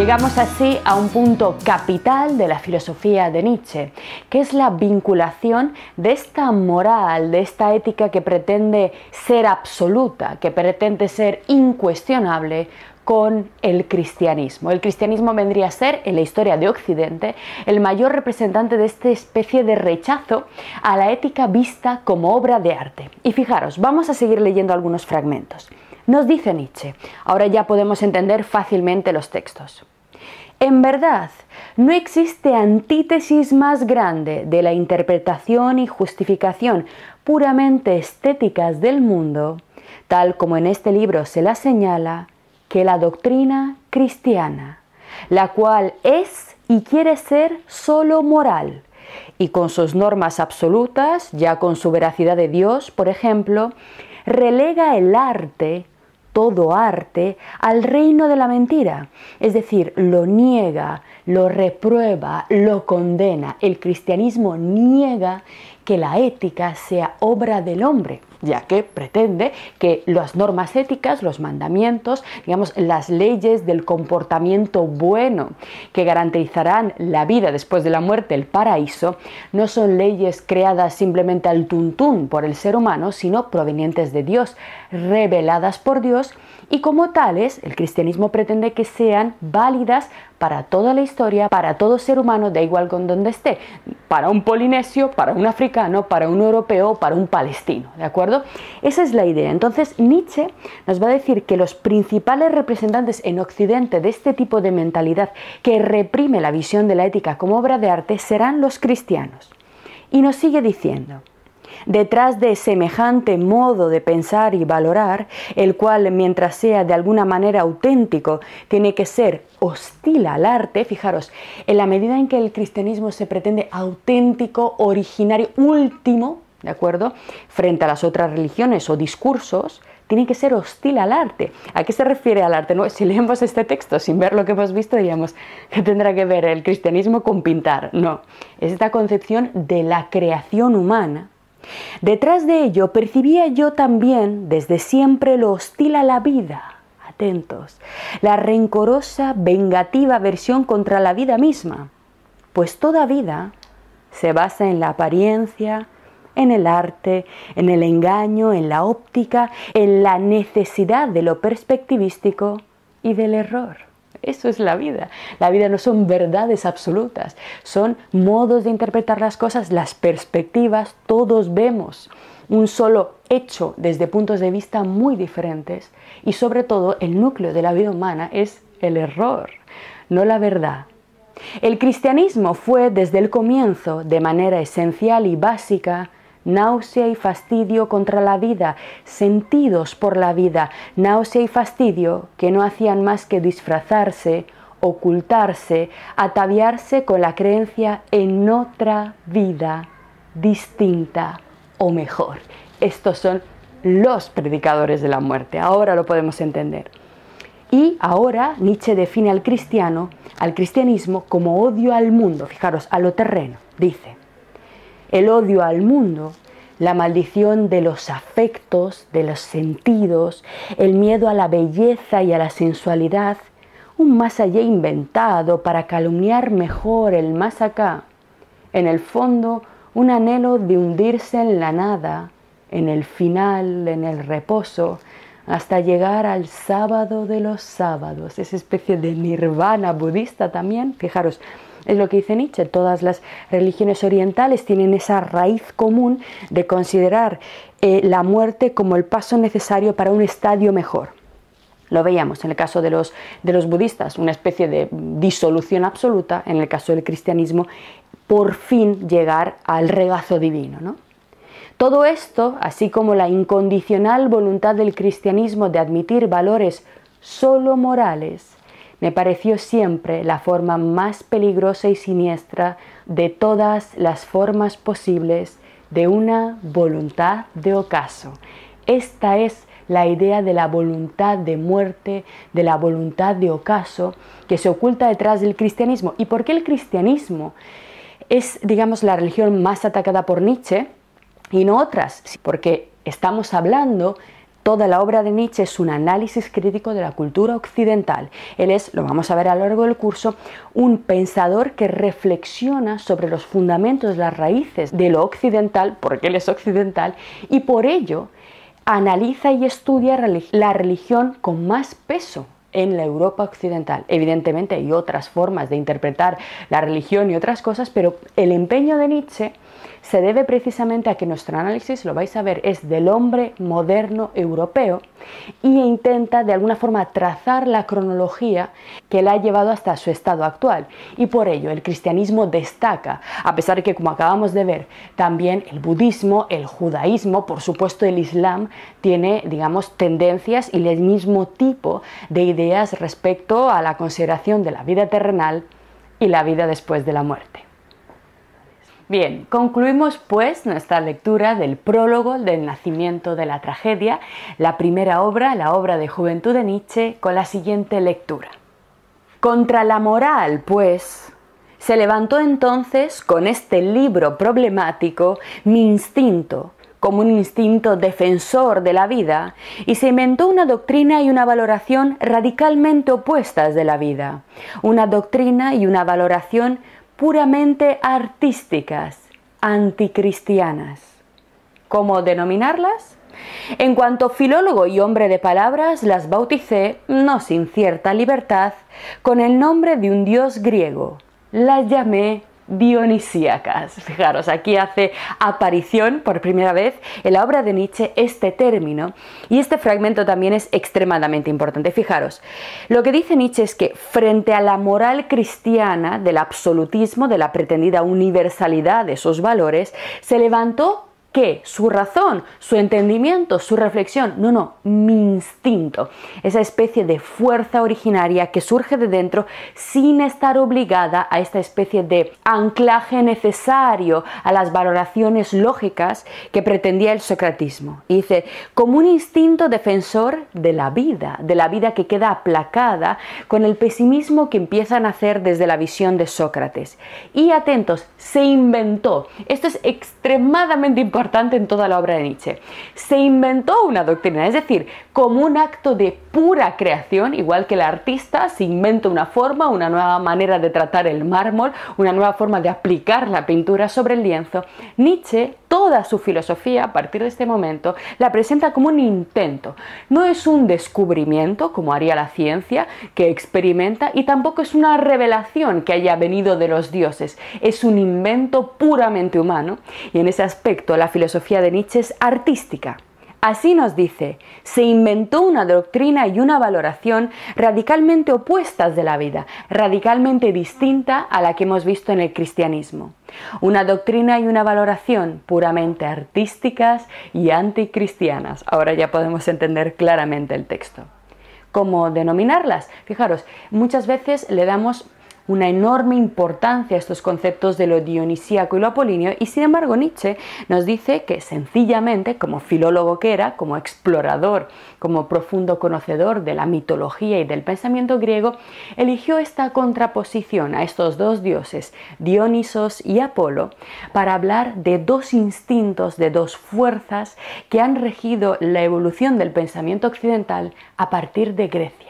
Llegamos así a un punto capital de la filosofía de Nietzsche, que es la vinculación de esta moral, de esta ética que pretende ser absoluta, que pretende ser incuestionable con el cristianismo. El cristianismo vendría a ser, en la historia de Occidente, el mayor representante de esta especie de rechazo a la ética vista como obra de arte. Y fijaros, vamos a seguir leyendo algunos fragmentos. Nos dice Nietzsche, ahora ya podemos entender fácilmente los textos. En verdad, no existe antítesis más grande de la interpretación y justificación puramente estéticas del mundo, tal como en este libro se la señala, que la doctrina cristiana, la cual es y quiere ser solo moral, y con sus normas absolutas, ya con su veracidad de Dios, por ejemplo, relega el arte, todo arte, al reino de la mentira, es decir, lo niega, lo reprueba, lo condena. El cristianismo niega que la ética sea obra del hombre, ya que pretende que las normas éticas, los mandamientos, digamos, las leyes del comportamiento bueno que garantizarán la vida después de la muerte, el paraíso, no son leyes creadas simplemente al tuntún por el ser humano, sino provenientes de Dios, reveladas por Dios y como tales el cristianismo pretende que sean válidas para toda la historia, para todo ser humano, da igual con donde esté, para un polinesio, para un africano, para un europeo, para un palestino, ¿de acuerdo? Esa es la idea. Entonces Nietzsche nos va a decir que los principales representantes en Occidente de este tipo de mentalidad que reprime la visión de la ética como obra de arte serán los cristianos. Y nos sigue diciendo, Detrás de semejante modo de pensar y valorar, el cual mientras sea de alguna manera auténtico, tiene que ser hostil al arte, fijaros, en la medida en que el cristianismo se pretende auténtico, originario, último, ¿de acuerdo? Frente a las otras religiones o discursos, tiene que ser hostil al arte. ¿A qué se refiere al arte? No, si leemos este texto sin ver lo que hemos visto, diríamos que tendrá que ver el cristianismo con pintar. No, es esta concepción de la creación humana Detrás de ello percibía yo también desde siempre lo hostil a la vida, atentos, la rencorosa, vengativa versión contra la vida misma, pues toda vida se basa en la apariencia, en el arte, en el engaño, en la óptica, en la necesidad de lo perspectivístico y del error. Eso es la vida. La vida no son verdades absolutas, son modos de interpretar las cosas, las perspectivas, todos vemos un solo hecho desde puntos de vista muy diferentes y sobre todo el núcleo de la vida humana es el error, no la verdad. El cristianismo fue desde el comienzo, de manera esencial y básica, náusea y fastidio contra la vida, sentidos por la vida, náusea y fastidio que no hacían más que disfrazarse, ocultarse, ataviarse con la creencia en otra vida distinta o mejor. Estos son los predicadores de la muerte. Ahora lo podemos entender. Y ahora Nietzsche define al cristiano, al cristianismo, como odio al mundo, fijaros, a lo terreno. Dice, el odio al mundo, la maldición de los afectos, de los sentidos, el miedo a la belleza y a la sensualidad, un más allá inventado para calumniar mejor el más acá, en el fondo un anhelo de hundirse en la nada, en el final, en el reposo, hasta llegar al sábado de los sábados, esa especie de nirvana budista también. Fijaros, es lo que dice Nietzsche, todas las religiones orientales tienen esa raíz común de considerar eh, la muerte como el paso necesario para un estadio mejor. Lo veíamos en el caso de los, de los budistas, una especie de disolución absoluta, en el caso del cristianismo, por fin llegar al regazo divino. ¿no? Todo esto, así como la incondicional voluntad del cristianismo de admitir valores solo morales, me pareció siempre la forma más peligrosa y siniestra de todas las formas posibles de una voluntad de ocaso. Esta es la idea de la voluntad de muerte, de la voluntad de ocaso que se oculta detrás del cristianismo. ¿Y por qué el cristianismo es, digamos, la religión más atacada por Nietzsche? y no otras, porque estamos hablando Toda la obra de Nietzsche es un análisis crítico de la cultura occidental. Él es, lo vamos a ver a lo largo del curso, un pensador que reflexiona sobre los fundamentos, las raíces de lo occidental, porque él es occidental, y por ello analiza y estudia la religión con más peso en la Europa occidental. Evidentemente hay otras formas de interpretar la religión y otras cosas, pero el empeño de Nietzsche se debe precisamente a que nuestro análisis, lo vais a ver, es del hombre moderno europeo e intenta de alguna forma trazar la cronología que le ha llevado hasta su estado actual. Y por ello el cristianismo destaca, a pesar de que, como acabamos de ver, también el budismo, el judaísmo, por supuesto el islam, tiene, digamos, tendencias y el mismo tipo de ideas respecto a la consideración de la vida terrenal y la vida después de la muerte. Bien, concluimos pues nuestra lectura del prólogo del nacimiento de la tragedia, la primera obra, la obra de juventud de Nietzsche, con la siguiente lectura. Contra la moral, pues, se levantó entonces con este libro problemático mi instinto, como un instinto defensor de la vida, y se inventó una doctrina y una valoración radicalmente opuestas de la vida, una doctrina y una valoración puramente artísticas, anticristianas. ¿Cómo denominarlas? En cuanto filólogo y hombre de palabras, las bauticé, no sin cierta libertad, con el nombre de un dios griego. Las llamé dionisíacas. Fijaros, aquí hace aparición por primera vez en la obra de Nietzsche este término y este fragmento también es extremadamente importante. Fijaros, lo que dice Nietzsche es que frente a la moral cristiana del absolutismo, de la pretendida universalidad de sus valores, se levantó ¿Qué? Su razón, su entendimiento, su reflexión. No, no, mi instinto. Esa especie de fuerza originaria que surge de dentro sin estar obligada a esta especie de anclaje necesario a las valoraciones lógicas que pretendía el socratismo. Y dice, como un instinto defensor de la vida, de la vida que queda aplacada con el pesimismo que empieza a nacer desde la visión de Sócrates. Y atentos, se inventó. Esto es extremadamente importante en toda la obra de Nietzsche. Se inventó una doctrina, es decir, como un acto de pura creación, igual que el artista se inventa una forma, una nueva manera de tratar el mármol, una nueva forma de aplicar la pintura sobre el lienzo, Nietzsche, toda su filosofía a partir de este momento, la presenta como un intento. No es un descubrimiento, como haría la ciencia, que experimenta, y tampoco es una revelación que haya venido de los dioses, es un invento puramente humano, y en ese aspecto la filosofía de Nietzsche es artística. Así nos dice, se inventó una doctrina y una valoración radicalmente opuestas de la vida, radicalmente distinta a la que hemos visto en el cristianismo. Una doctrina y una valoración puramente artísticas y anticristianas. Ahora ya podemos entender claramente el texto. ¿Cómo denominarlas? Fijaros, muchas veces le damos una enorme importancia a estos conceptos de lo dionisíaco y lo apolíneo y sin embargo Nietzsche nos dice que sencillamente, como filólogo que era, como explorador, como profundo conocedor de la mitología y del pensamiento griego, eligió esta contraposición a estos dos dioses, Dionisos y Apolo, para hablar de dos instintos, de dos fuerzas que han regido la evolución del pensamiento occidental a partir de Grecia.